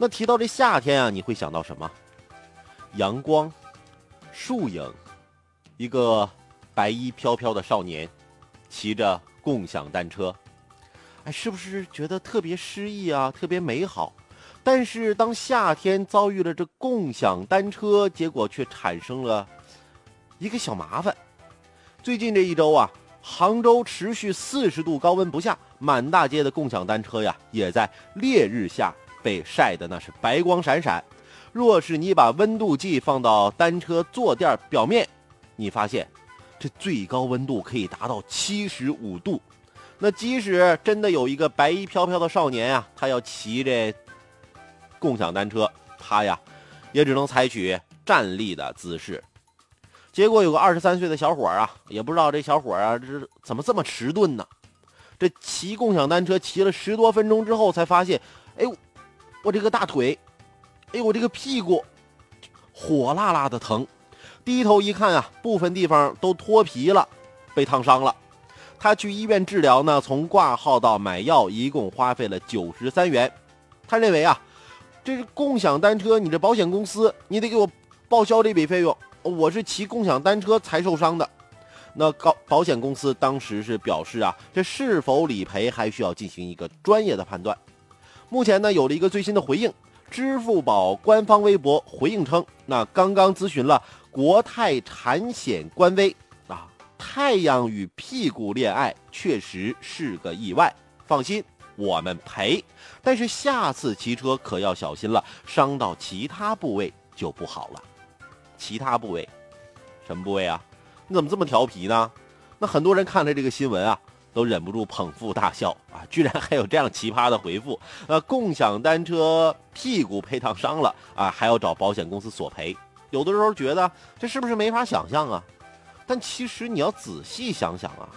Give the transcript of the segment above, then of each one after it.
那提到这夏天啊，你会想到什么？阳光、树影，一个白衣飘飘的少年，骑着共享单车，哎，是不是觉得特别诗意啊，特别美好？但是当夏天遭遇了这共享单车，结果却产生了一个小麻烦。最近这一周啊，杭州持续四十度高温不下，满大街的共享单车呀，也在烈日下。被晒得那是白光闪闪，若是你把温度计放到单车坐垫表面，你发现这最高温度可以达到七十五度。那即使真的有一个白衣飘飘的少年啊，他要骑这共享单车，他呀也只能采取站立的姿势。结果有个二十三岁的小伙啊，也不知道这小伙啊这怎么这么迟钝呢？这骑共享单车骑了十多分钟之后，才发现，哎呦。我这个大腿，哎，我这个屁股，火辣辣的疼。低头一看啊，部分地方都脱皮了，被烫伤了。他去医院治疗呢，从挂号到买药，一共花费了九十三元。他认为啊，这是共享单车，你这保险公司，你得给我报销这笔费用。我是骑共享单车才受伤的。那高保险公司当时是表示啊，这是否理赔还需要进行一个专业的判断。目前呢，有了一个最新的回应。支付宝官方微博回应称，那刚刚咨询了国泰产险官微啊，太阳与屁股恋爱确实是个意外，放心，我们赔。但是下次骑车可要小心了，伤到其他部位就不好了。其他部位，什么部位啊？你怎么这么调皮呢？那很多人看了这个新闻啊。都忍不住捧腹大笑！居然还有这样奇葩的回复。呃，共享单车屁股被烫伤了啊，还要找保险公司索赔。有的时候觉得这是不是没法想象啊？但其实你要仔细想想啊，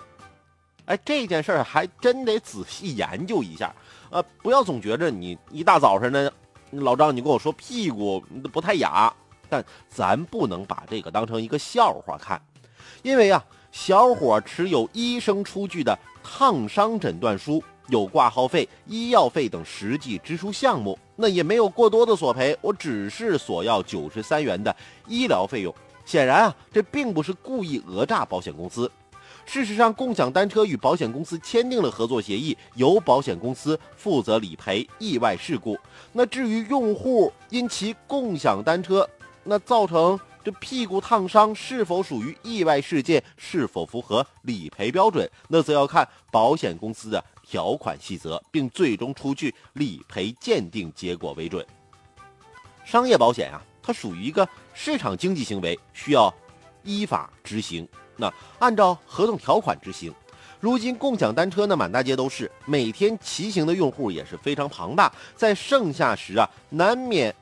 哎，这件事儿还真得仔细研究一下。呃，不要总觉着你一大早上呢，老张你跟我说屁股不太雅，但咱不能把这个当成一个笑话看，因为啊，小伙持有医生出具的。烫伤诊断书有挂号费、医药费等实际支出项目，那也没有过多的索赔，我只是索要九十三元的医疗费用。显然啊，这并不是故意讹诈保险公司。事实上，共享单车与保险公司签订了合作协议，由保险公司负责理赔意外事故。那至于用户因其共享单车那造成。这屁股烫伤是否属于意外事件，是否符合理赔标准，那则要看保险公司的条款细则，并最终出具理赔鉴定结果为准。商业保险啊，它属于一个市场经济行为，需要依法执行，那按照合同条款执行。如今共享单车呢，满大街都是，每天骑行的用户也是非常庞大，在盛夏时啊，难免。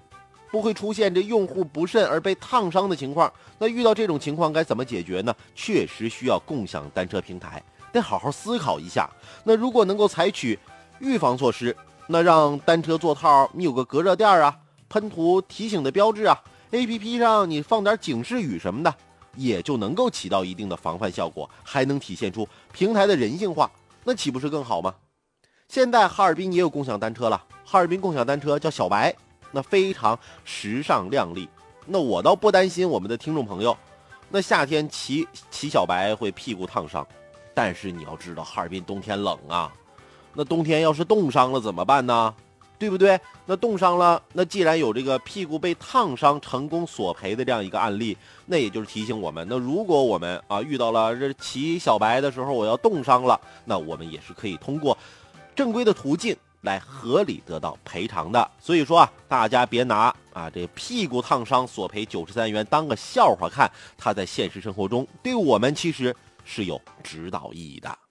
不会出现这用户不慎而被烫伤的情况。那遇到这种情况该怎么解决呢？确实需要共享单车平台得好好思考一下。那如果能够采取预防措施，那让单车座套你有个隔热垫啊，喷涂提醒的标志啊，APP 上你放点警示语什么的，也就能够起到一定的防范效果，还能体现出平台的人性化，那岂不是更好吗？现在哈尔滨也有共享单车了，哈尔滨共享单车叫小白。那非常时尚靓丽，那我倒不担心我们的听众朋友，那夏天骑骑小白会屁股烫伤，但是你要知道哈尔滨冬天冷啊，那冬天要是冻伤了怎么办呢？对不对？那冻伤了，那既然有这个屁股被烫伤成功索赔的这样一个案例，那也就是提醒我们，那如果我们啊遇到了这骑小白的时候我要冻伤了，那我们也是可以通过正规的途径。来合理得到赔偿的，所以说啊，大家别拿啊这屁股烫伤索赔九十三元当个笑话看，它在现实生活中对我们其实是有指导意义的。